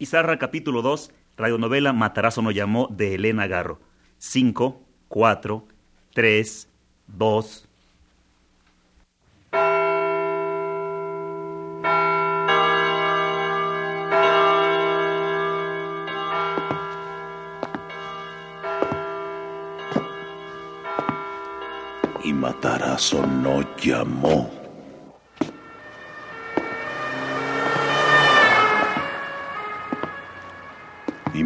Izarra capítulo 2, radionovela Matarazo no llamó de Elena Garro. 5, 4, 3, 2. Y Matarazo no llamó.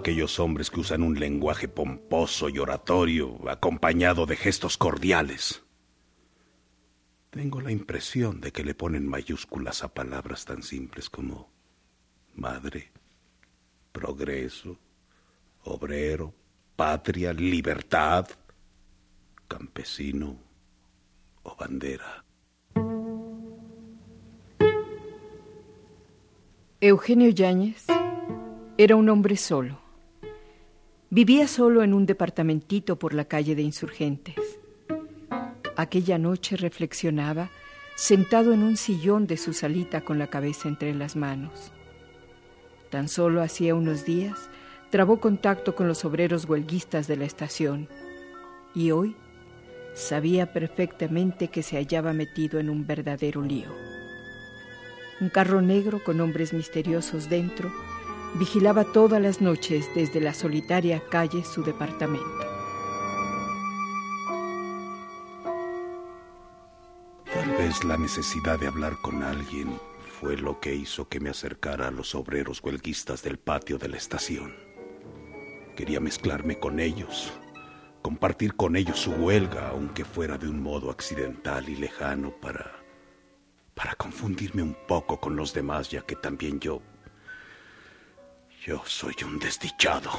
Aquellos hombres que usan un lenguaje pomposo y oratorio acompañado de gestos cordiales. Tengo la impresión de que le ponen mayúsculas a palabras tan simples como madre, progreso, obrero, patria, libertad, campesino o bandera. Eugenio Yáñez era un hombre solo. Vivía solo en un departamentito por la calle de Insurgentes. Aquella noche reflexionaba sentado en un sillón de su salita con la cabeza entre las manos. Tan solo hacía unos días trabó contacto con los obreros huelguistas de la estación y hoy sabía perfectamente que se hallaba metido en un verdadero lío. Un carro negro con hombres misteriosos dentro vigilaba todas las noches desde la solitaria calle su departamento. Tal vez la necesidad de hablar con alguien fue lo que hizo que me acercara a los obreros huelguistas del patio de la estación. Quería mezclarme con ellos, compartir con ellos su huelga, aunque fuera de un modo accidental y lejano, para. para confundirme un poco con los demás, ya que también yo. Yo soy un desdichado.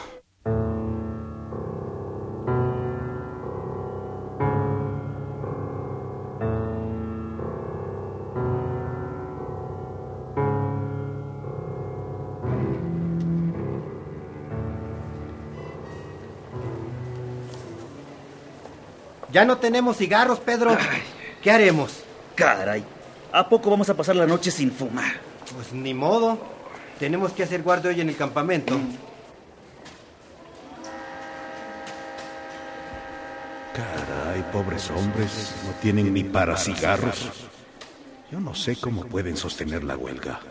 Ya no tenemos cigarros, Pedro. ¿Qué haremos? Caray, ¿a poco vamos a pasar la noche sin fumar? Pues ni modo. Tenemos que hacer guardia hoy en el campamento. Caray, pobres hombres, no tienen ni para cigarros. Yo no sé cómo pueden sostener la huelga.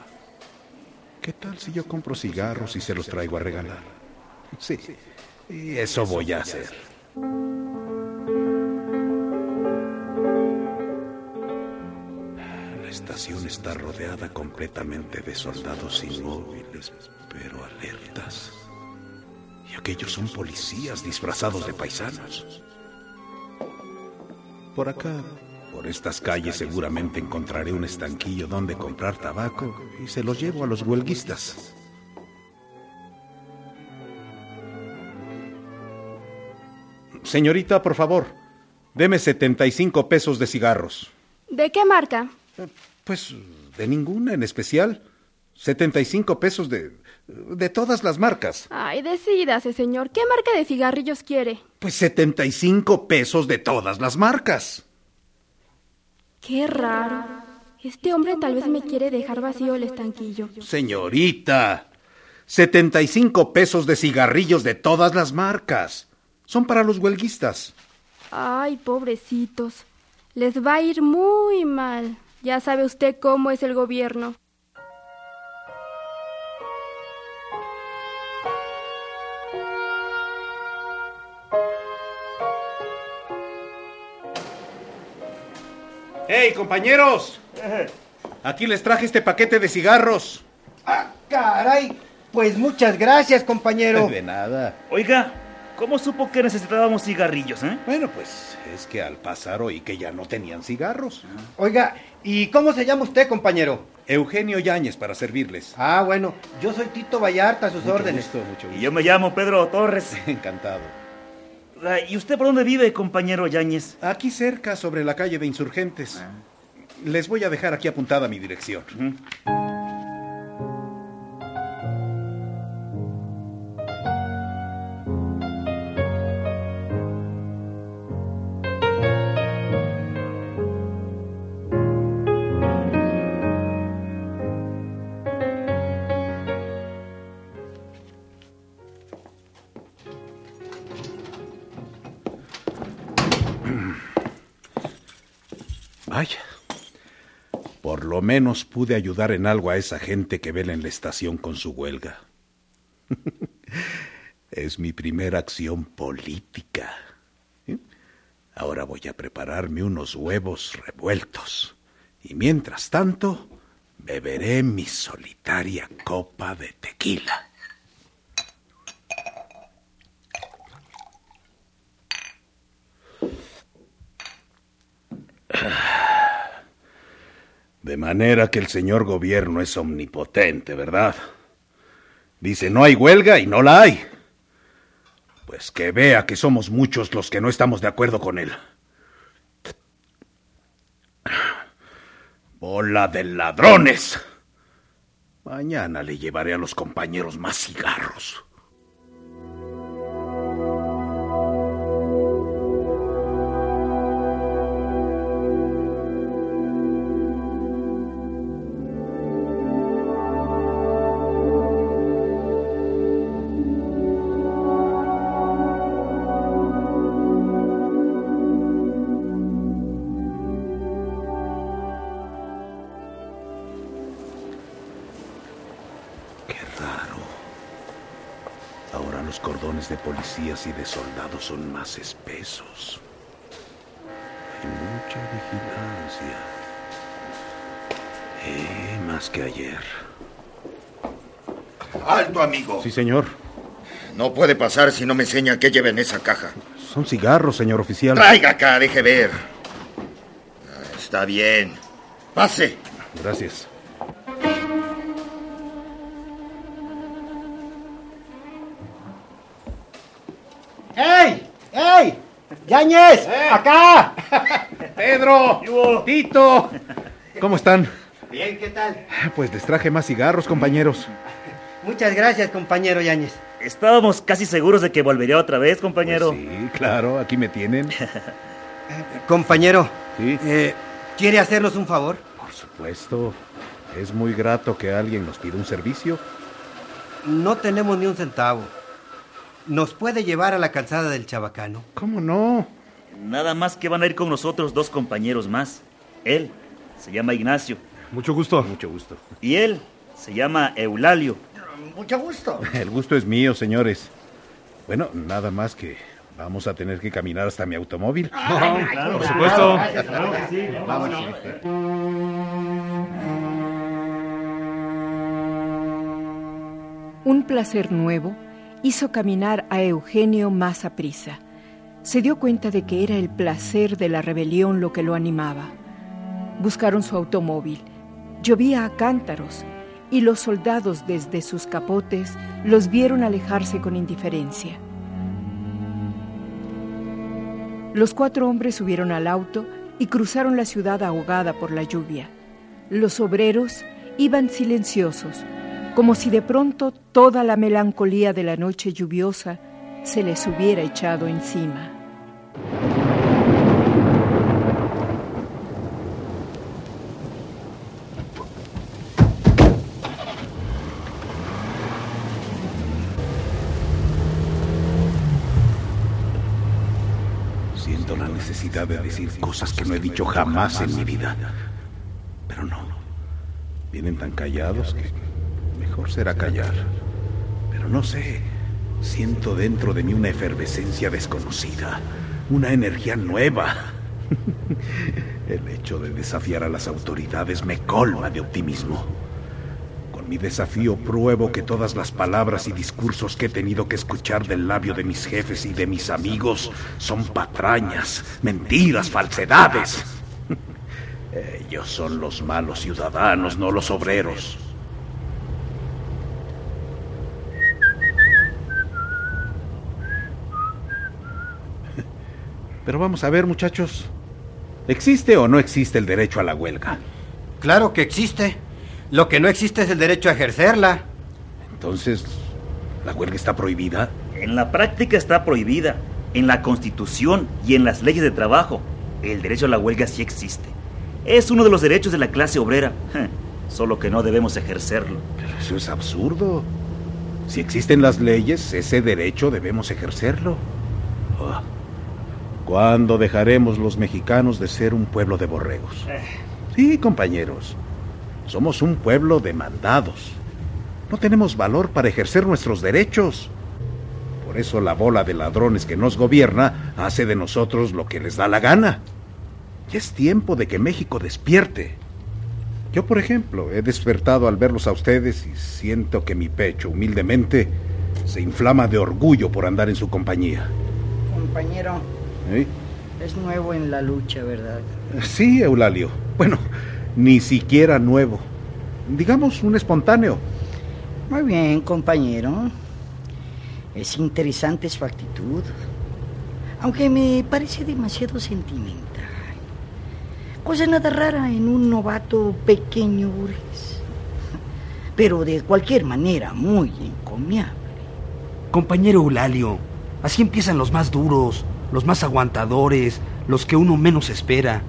¿Qué tal si yo compro cigarros y se los traigo a regalar? Sí, y eso voy a hacer. Estación está rodeada completamente de soldados inmóviles, pero alertas. Y aquellos son policías disfrazados de paisanos. Por acá, por estas calles seguramente encontraré un estanquillo donde comprar tabaco y se los llevo a los huelguistas. Señorita, por favor, deme 75 pesos de cigarros. ¿De qué marca? Pues de ninguna en especial. 75 pesos de, de todas las marcas. Ay, decídase, señor. ¿Qué marca de cigarrillos quiere? Pues 75 pesos de todas las marcas. Qué raro. Este hombre tal vez me quiere dejar vacío el estanquillo. Señorita, 75 pesos de cigarrillos de todas las marcas. Son para los huelguistas. Ay, pobrecitos. Les va a ir muy mal. Ya sabe usted cómo es el gobierno. ¡Hey, compañeros! Aquí les traje este paquete de cigarros. Caray, pues muchas gracias, compañero. De nada. Oiga, ¿cómo supo que necesitábamos cigarrillos, eh? Bueno, pues es que al pasar oí que ya no tenían cigarros. Oiga, ¿y cómo se llama usted, compañero? Eugenio Yáñez para servirles. Ah, bueno, yo soy Tito Vallarta, a sus Mucho órdenes. gusto, mucho gusto. Y yo me llamo Pedro Torres. Encantado. Ah, ¿Y usted por dónde vive, compañero Yáñez? Aquí cerca, sobre la calle de Insurgentes. Les voy a dejar aquí apuntada mi dirección. Menos pude ayudar en algo a esa gente que vela en la estación con su huelga. es mi primera acción política. ¿Eh? Ahora voy a prepararme unos huevos revueltos. Y mientras tanto, beberé mi solitaria copa de tequila. De manera que el señor gobierno es omnipotente, ¿verdad? Dice, no hay huelga y no la hay. Pues que vea que somos muchos los que no estamos de acuerdo con él. Bola de ladrones. Mañana le llevaré a los compañeros más cigarros. Los cordones de policías y de soldados son más espesos. Hay mucha vigilancia. Eh, más que ayer. Alto, amigo. Sí, señor. No puede pasar si no me enseña qué lleva en esa caja. Son cigarros, señor oficial. Traiga acá, deje ver. Ah, Está bien. Pase. Gracias. ¡Yañez! ¡Acá! Pedro, Tito, ¿cómo están? Bien, ¿qué tal? Pues les traje más cigarros, compañeros. Muchas gracias, compañero Yañez. Estábamos casi seguros de que volvería otra vez, compañero. Pues sí, claro, aquí me tienen. Compañero, Sí. eh, ¿quiere hacernos un favor? Por supuesto. Es muy grato que alguien nos pida un servicio. No tenemos ni un centavo. ¿Nos puede llevar a la calzada del Chabacano? ¿Cómo no? Nada más que van a ir con nosotros dos compañeros más. Él se llama Ignacio Mucho gusto. Mucho gusto. y él se llama Eulalio. Mucho gusto. El gusto es mío, señores. Bueno, nada más que vamos a tener que caminar hasta mi automóvil. por supuesto. Un placer nuevo hizo caminar a Eugenio más a prisa. Se dio cuenta de que era el placer de la rebelión lo que lo animaba. Buscaron su automóvil. Llovía a cántaros y los soldados desde sus capotes los vieron alejarse con indiferencia. Los cuatro hombres subieron al auto y cruzaron la ciudad ahogada por la lluvia. Los obreros iban silenciosos, como si de pronto toda la melancolía de la noche lluviosa se les hubiera echado encima. Siento la necesidad de decir cosas que no he dicho jamás en mi vida. Pero no. Vienen tan callados que mejor será callar. Pero no sé. Siento dentro de mí una efervescencia desconocida. Una energía nueva. El hecho de desafiar a las autoridades me colma de optimismo. Con mi desafío pruebo que todas las palabras y discursos que he tenido que escuchar del labio de mis jefes y de mis amigos son patrañas, mentiras, falsedades. Ellos son los malos ciudadanos, no los obreros. Pero vamos a ver, muchachos. ¿Existe o no existe el derecho a la huelga? Claro que existe. Lo que no existe es el derecho a ejercerla. Entonces, ¿la huelga está prohibida? En la práctica está prohibida. En la Constitución y en las leyes de trabajo, el derecho a la huelga sí existe. Es uno de los derechos de la clase obrera. Solo que no debemos ejercerlo. Pero eso es absurdo. Si existen las leyes, ese derecho debemos ejercerlo. Oh. ¿Cuándo dejaremos los mexicanos de ser un pueblo de borregos? Sí, compañeros. Somos un pueblo de mandados. No tenemos valor para ejercer nuestros derechos. Por eso la bola de ladrones que nos gobierna hace de nosotros lo que les da la gana. Ya es tiempo de que México despierte. Yo, por ejemplo, he despertado al verlos a ustedes y siento que mi pecho, humildemente, se inflama de orgullo por andar en su compañía. Compañero, es nuevo en la lucha, ¿verdad? Sí, Eulalio. Bueno, ni siquiera nuevo. Digamos un espontáneo. Muy bien, compañero. Es interesante su actitud. Aunque me parece demasiado sentimental. Cosa nada rara en un novato pequeño burgués. Pero de cualquier manera muy encomiable. Compañero Eulalio, así empiezan los más duros, los más aguantadores, los que uno menos espera.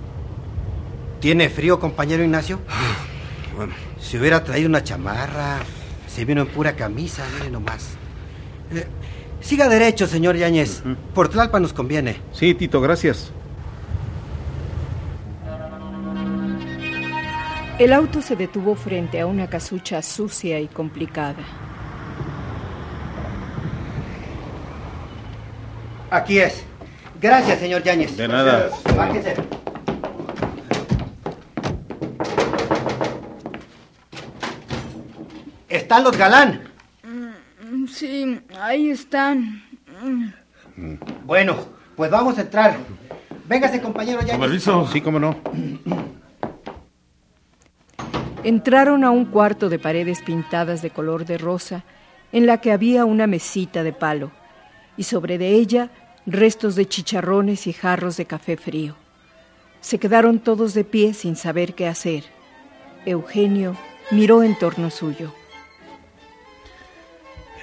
¿Tiene frío, compañero Ignacio? bueno. Si hubiera traído una chamarra, se vino en pura camisa, mire nomás. Eh, siga derecho, señor Yáñez. Por Tlalpa nos conviene. Sí, Tito, gracias. El auto se detuvo frente a una casucha sucia y complicada. Aquí es. Gracias, señor Yáñez. De nada. Bájese. ¿Están los galán? Mm, Sí, ahí están. Bueno, pues vamos a entrar. Véngase, compañero Yáñez. Permiso. Sí, cómo no. Entraron a un cuarto de paredes pintadas de color de rosa, en la que había una mesita de palo, y sobre de ella restos de chicharrones y jarros de café frío. Se quedaron todos de pie sin saber qué hacer. Eugenio miró en torno suyo.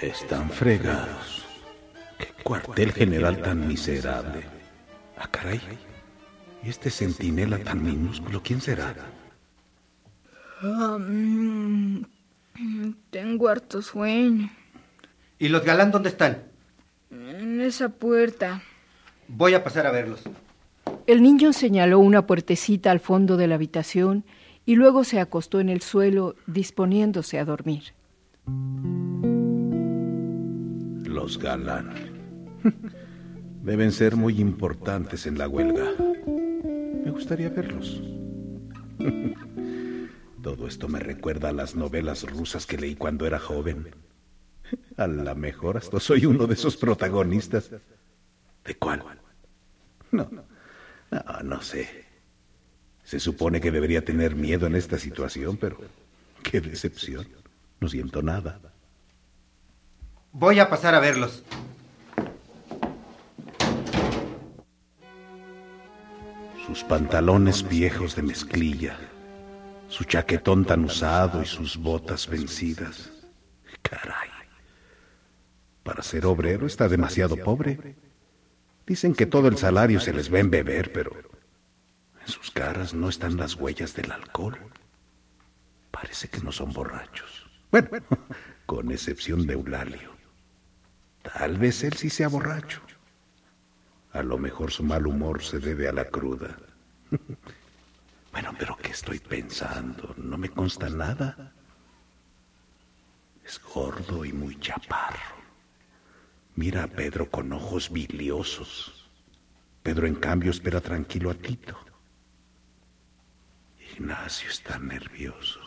Están fregados. Qué cuartel general tan miserable. Ah, caray. ¿Y este centinela tan minúsculo, quién será? Ah, mm, tengo harto sueño. ¿Y los galán dónde están? En esa puerta. Voy a pasar a verlos. El niño señaló una puertecita al fondo de la habitación y luego se acostó en el suelo disponiéndose a dormir. Los galán. Deben ser muy importantes en la huelga. Me gustaría verlos. Todo esto me recuerda a las novelas rusas que leí cuando era joven. A lo mejor hasta soy uno de esos protagonistas. ¿De cuál? No, no, no sé. Se supone que debería tener miedo en esta situación, pero qué decepción. No siento nada. Voy a pasar a verlos. Sus pantalones viejos de mezclilla, su chaquetón tan usado y sus botas vencidas. Caray. Para ser obrero está demasiado pobre. Dicen que todo el salario se les va en beber, pero en sus caras no están las huellas del alcohol. Parece que no son borrachos. Bueno, con excepción de Eulalio. Tal vez él sí sea borracho. A lo mejor su mal humor se debe a la cruda. Bueno, pero ¿qué estoy pensando? No me consta nada. Es gordo y muy chaparro. Mira a Pedro con ojos biliosos. Pedro, en cambio, espera tranquilo a Tito. Ignacio está nervioso.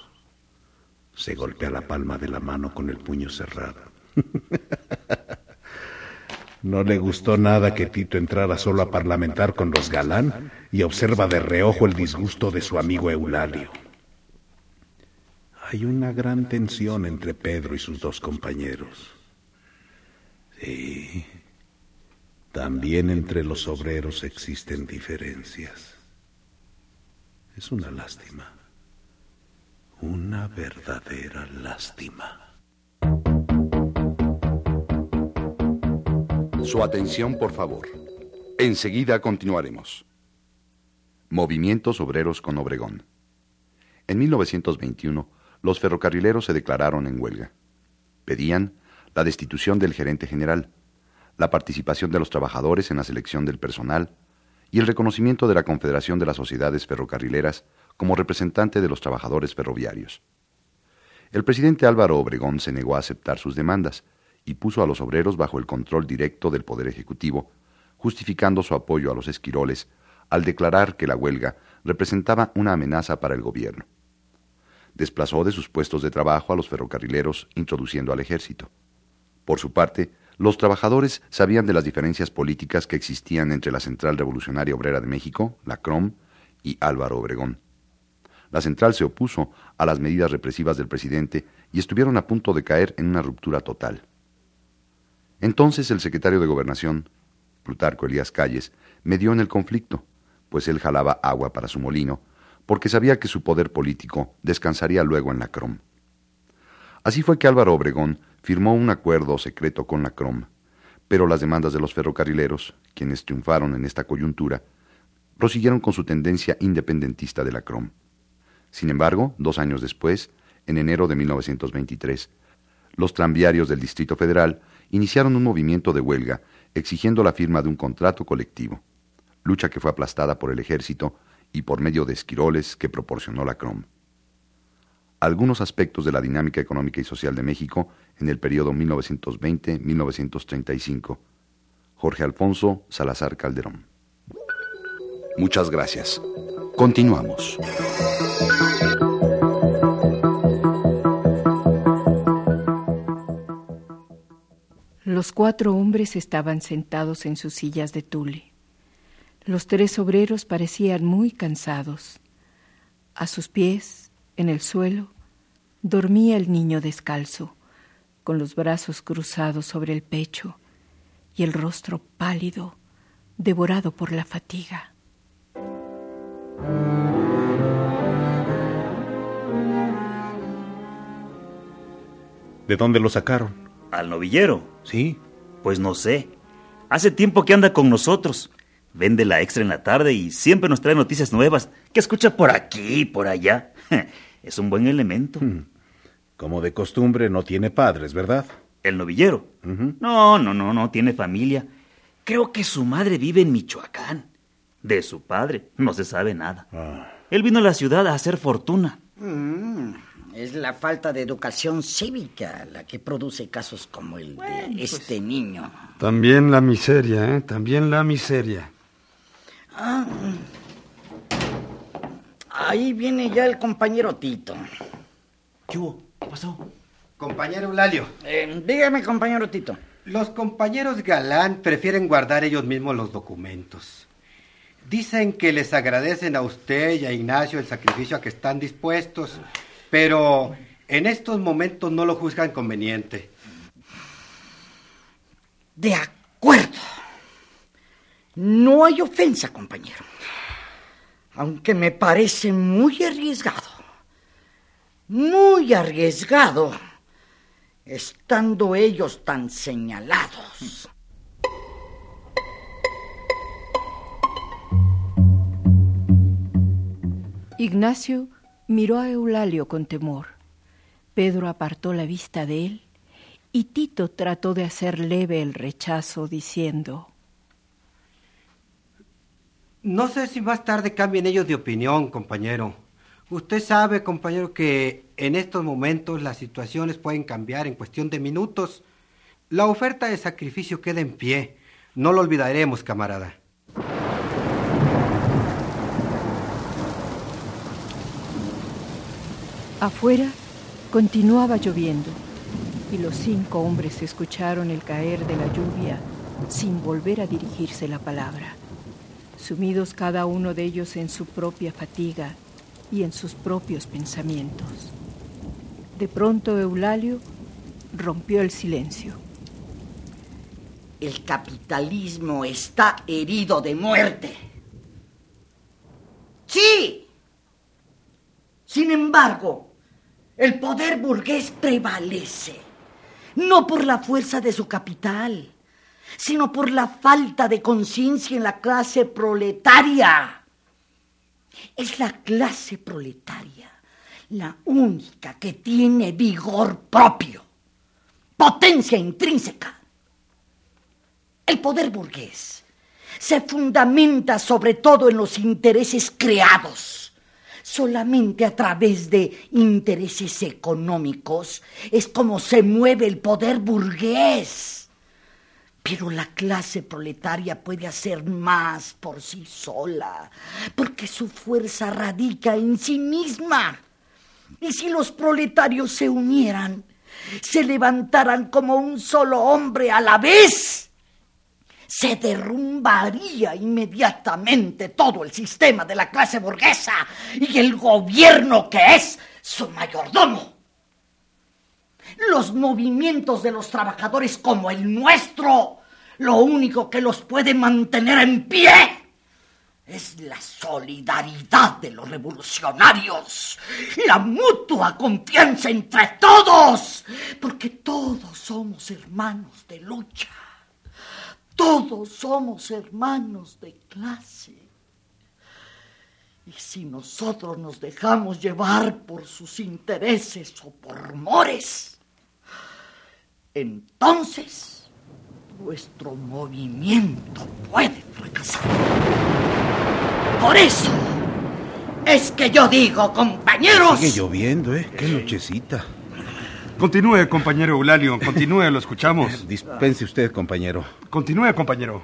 Se golpea la palma de la mano con el puño cerrado. No le gustó nada que Tito entrara solo a parlamentar con los galán y observa de reojo el disgusto de su amigo Eulalio. Hay una gran tensión entre Pedro y sus dos compañeros. Sí, también entre los obreros existen diferencias. Es una lástima. Una verdadera lástima. Su atención, por favor. Enseguida continuaremos. Movimientos Obreros con Obregón. En 1921, los ferrocarrileros se declararon en huelga. Pedían la destitución del gerente general, la participación de los trabajadores en la selección del personal y el reconocimiento de la Confederación de las Sociedades Ferrocarrileras como representante de los trabajadores ferroviarios. El presidente Álvaro Obregón se negó a aceptar sus demandas y puso a los obreros bajo el control directo del Poder Ejecutivo, justificando su apoyo a los esquiroles al declarar que la huelga representaba una amenaza para el gobierno. Desplazó de sus puestos de trabajo a los ferrocarrileros, introduciendo al ejército. Por su parte, los trabajadores sabían de las diferencias políticas que existían entre la Central Revolucionaria Obrera de México, la CROM, y Álvaro Obregón. La central se opuso a las medidas represivas del presidente y estuvieron a punto de caer en una ruptura total. Entonces el secretario de Gobernación, Plutarco Elías Calles, medió en el conflicto, pues él jalaba agua para su molino, porque sabía que su poder político descansaría luego en la CROM. Así fue que Álvaro Obregón firmó un acuerdo secreto con la CROM, pero las demandas de los ferrocarrileros, quienes triunfaron en esta coyuntura, prosiguieron con su tendencia independentista de la CROM. Sin embargo, dos años después, en enero de 1923, los tranviarios del Distrito Federal iniciaron un movimiento de huelga exigiendo la firma de un contrato colectivo, lucha que fue aplastada por el ejército y por medio de esquiroles que proporcionó la CROM. Algunos aspectos de la dinámica económica y social de México en el periodo 1920-1935. Jorge Alfonso Salazar Calderón. Muchas gracias. Continuamos. Los cuatro hombres estaban sentados en sus sillas de tule. Los tres obreros parecían muy cansados. A sus pies, en el suelo, dormía el niño descalzo, con los brazos cruzados sobre el pecho y el rostro pálido, devorado por la fatiga. ¿De dónde lo sacaron? ¿Al novillero? Sí. Pues no sé. Hace tiempo que anda con nosotros. Vende la extra en la tarde y siempre nos trae noticias nuevas que escucha por aquí y por allá. Es un buen elemento. Hmm. Como de costumbre, no tiene padres, ¿verdad? ¿El novillero? No, no, no, no tiene familia. Creo que su madre vive en Michoacán. De su padre no se sabe nada. Ah. Él vino a la ciudad a hacer fortuna. Mm, es la falta de educación cívica la que produce casos como el de este niño. También la miseria, ¿eh? También la miseria. Ah, ahí viene ya el compañero Tito. ¿Qué hubo? ¿Qué pasó? Compañero Eulalio, Eh, dígame, compañero Tito. los compañeros Galán prefieren guardar ellos mismos los documentos. Dicen que les agradecen a usted y a Ignacio el sacrificio a que están dispuestos, pero en estos momentos no lo juzgan conveniente. De acuerdo. No hay ofensa, compañero. Aunque me parece muy arriesgado. Muy arriesgado. Estando ellos tan señalados. Ignacio miró a Eulalio con temor. Pedro apartó la vista de él y Tito trató de hacer leve el rechazo diciendo, No sé si más tarde cambien ellos de opinión, compañero. Usted sabe, compañero, que en estos momentos las situaciones pueden cambiar en cuestión de minutos. La oferta de sacrificio queda en pie. No lo olvidaremos, camarada. Afuera, Continuaba lloviendo y los cinco hombres escucharon el caer de la lluvia sin volver a dirigirse la palabra, sumidos cada uno de ellos en su propia fatiga y en sus propios pensamientos. De pronto Eulalio rompió el silencio. El capitalismo está herido de muerte. Sí. Sin embargo, el poder burgués prevalece, no por la fuerza de su capital, sino por la falta de conciencia en la clase proletaria. Es la clase proletaria la única que tiene vigor propio, potencia intrínseca. El poder burgués se fundamenta sobre todo en los intereses creados. Solamente a través de intereses económicos es como se mueve el poder burgués. Pero la clase proletaria puede hacer más por sí sola, porque su fuerza radica en sí misma. Y si los proletarios se unieran, se levantaran como un solo hombre a la vez, se derrumbaría inmediatamente todo el sistema de la clase burguesa y el gobierno que es su mayordomo. Los movimientos de los trabajadores como el nuestro, lo único que los puede mantener en pie es la solidaridad de los revolucionarios, la mutua confianza entre todos, porque todos somos hermanos de lucha, todos somos hermanos de clase. Y si nosotros nos dejamos llevar por sus intereses o por rumores, entonces nuestro movimiento puede fracasar. Por eso es que yo digo, compañeros. Sigue lloviendo, ¿eh? Qué nochecita. Continúe, compañero Eulalio, continúe, lo escuchamos. Dispense usted, compañero. Continúe, compañero.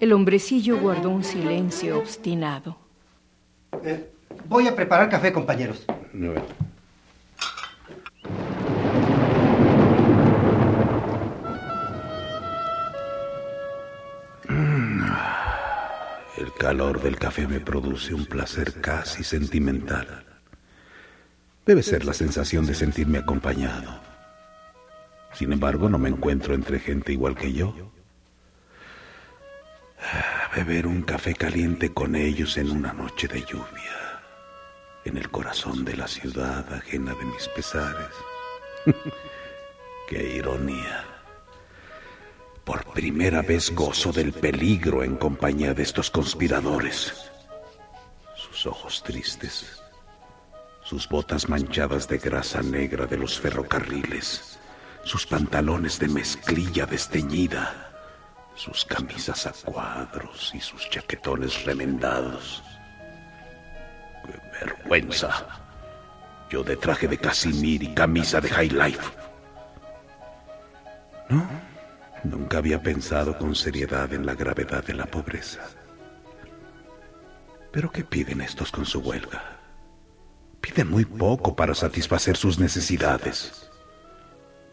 El hombrecillo guardó un silencio obstinado. Eh, voy a preparar café, compañeros. Calor del café me produce un placer casi sentimental. Debe ser la sensación de sentirme acompañado. Sin embargo, no me encuentro entre gente igual que yo. Beber un café caliente con ellos en una noche de lluvia, en el corazón de la ciudad ajena de mis pesares. Qué ironía. Por primera vez gozo del peligro en compañía de estos conspiradores. Sus ojos tristes, sus botas manchadas de grasa negra de los ferrocarriles, sus pantalones de mezclilla desteñida, sus camisas a cuadros y sus chaquetones remendados. ¡Qué vergüenza! Yo de traje de casimir y camisa de high life. ¿No? Nunca había pensado con seriedad en la gravedad de la pobreza. Pero ¿qué piden estos con su huelga? Piden muy poco para satisfacer sus necesidades.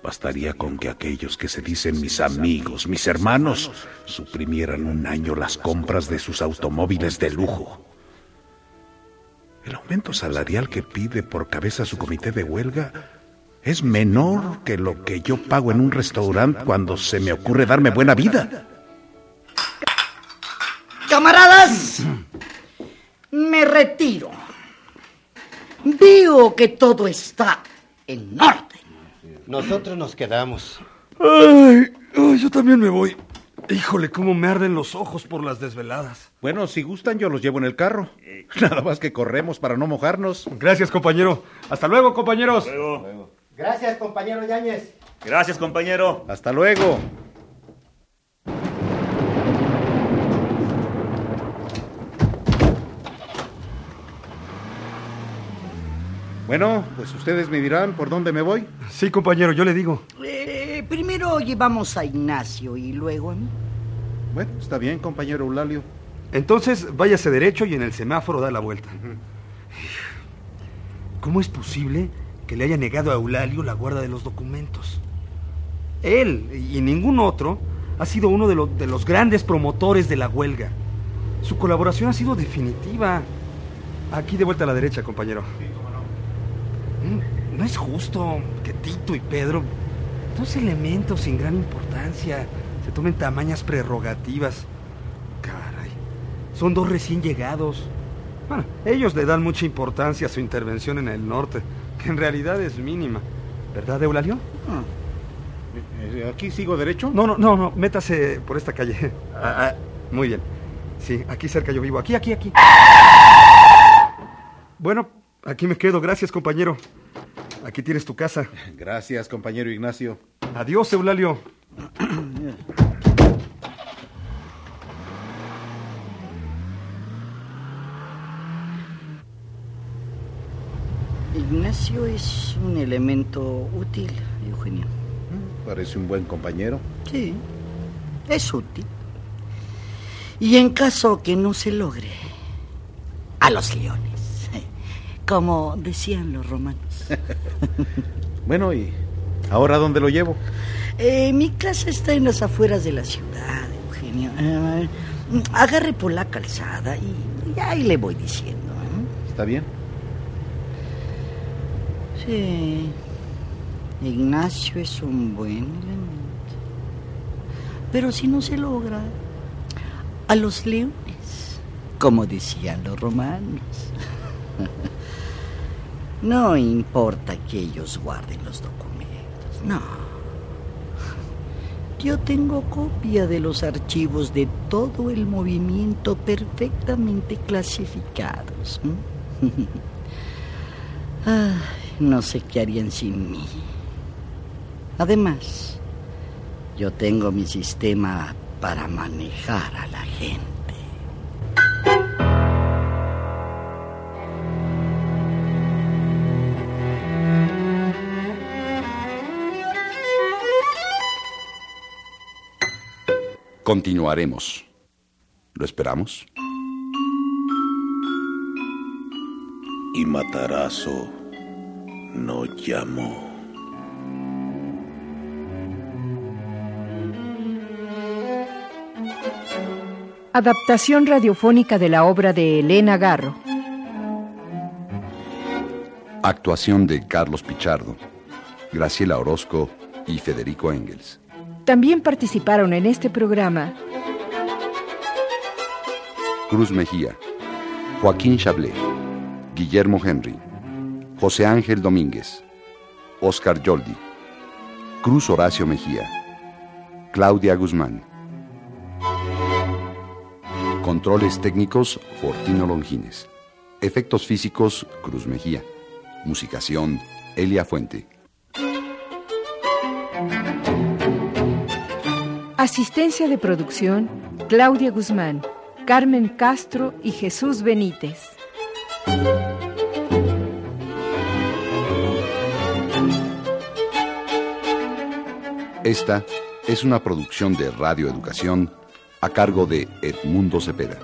Bastaría con que aquellos que se dicen mis amigos, mis hermanos, suprimieran un año las compras de sus automóviles de lujo. El aumento salarial que pide por cabeza su comité de huelga es menor que lo que yo pago en un restaurante cuando se me ocurre darme buena vida. Camaradas, me retiro. Veo que todo está en orden. Nosotros nos quedamos. Ay, ay, yo también me voy. Híjole, cómo me arden los ojos por las desveladas. Bueno, si gustan, yo los llevo en el carro. Nada más que corremos para no mojarnos. Gracias, compañero. Hasta luego, compañeros. Luego. Gracias, compañero Yáñez. Gracias, compañero. Hasta luego. Bueno, pues ustedes me dirán por dónde me voy. Sí, compañero, yo le digo. Eh, primero llevamos a Ignacio y luego a mí. Bueno, está bien, compañero Eulalio. Entonces, váyase derecho y en el semáforo da la vuelta. ¿Cómo es posible que le haya negado a Eulalio la guarda de los documentos? Él y ningún otro ha sido uno de, de los grandes promotores de la huelga. Su colaboración ha sido definitiva. Aquí de vuelta a la derecha, compañero. Mm, no es justo que Tito y Pedro, dos elementos sin gran importancia, se tomen tamañas prerrogativas. Caray, son dos recién llegados. Bueno, ellos le dan mucha importancia a su intervención en el norte, que en realidad es mínima. ¿Verdad, Eulalio? Ah. Eh, ¿Aquí sigo derecho? No, no, no, no, métase por esta calle. Ah, ah, muy bien. Sí, aquí cerca yo vivo. Aquí, aquí, aquí. Bueno, aquí me quedo. Gracias, compañero. Aquí tienes tu casa. Gracias, compañero Ignacio. Adiós, Eulalio. Ignacio es un elemento útil, Eugenio. Parece un buen compañero. Sí, es útil. Y en caso que no se logre, a los leones, como decían los romanos. bueno, ¿y ahora dónde lo llevo? Eh, mi casa está en las afueras de la ciudad, Eugenio. Eh, agarre por la calzada y, ahí le voy diciendo. ¿eh? ¿Está bien? Sí. Ignacio es un buen elemento. Pero si no se logra, a los leones, como decían los romanos. No importa que ellos guarden los documentos, no. Yo tengo copia de los archivos de todo el movimiento perfectamente clasificados. no sé qué harían sin mí. Además, yo tengo mi sistema para manejar a la gente. Continuaremos. ¿Lo esperamos? Y Matarazo no llamó. Adaptación radiofónica de la obra de Elena Garro. Actuación de Carlos Pichardo, Graciela Orozco y Federico Engels. También participaron en este programa Cruz Mejía, Joaquín Chablé, Guillermo Henry, José Ángel Domínguez, Oscar Yoldi, Cruz Horacio Mejía, Claudia Guzmán. Controles técnicos, Fortino Longines. Efectos físicos, Cruz Mejía. Musicación, Elia Fuente. Asistencia de producción, Claudia Guzmán, Carmen Castro y Jesús Benítez. Esta es una producción de Radio Educación a cargo de Edmundo Cepeda.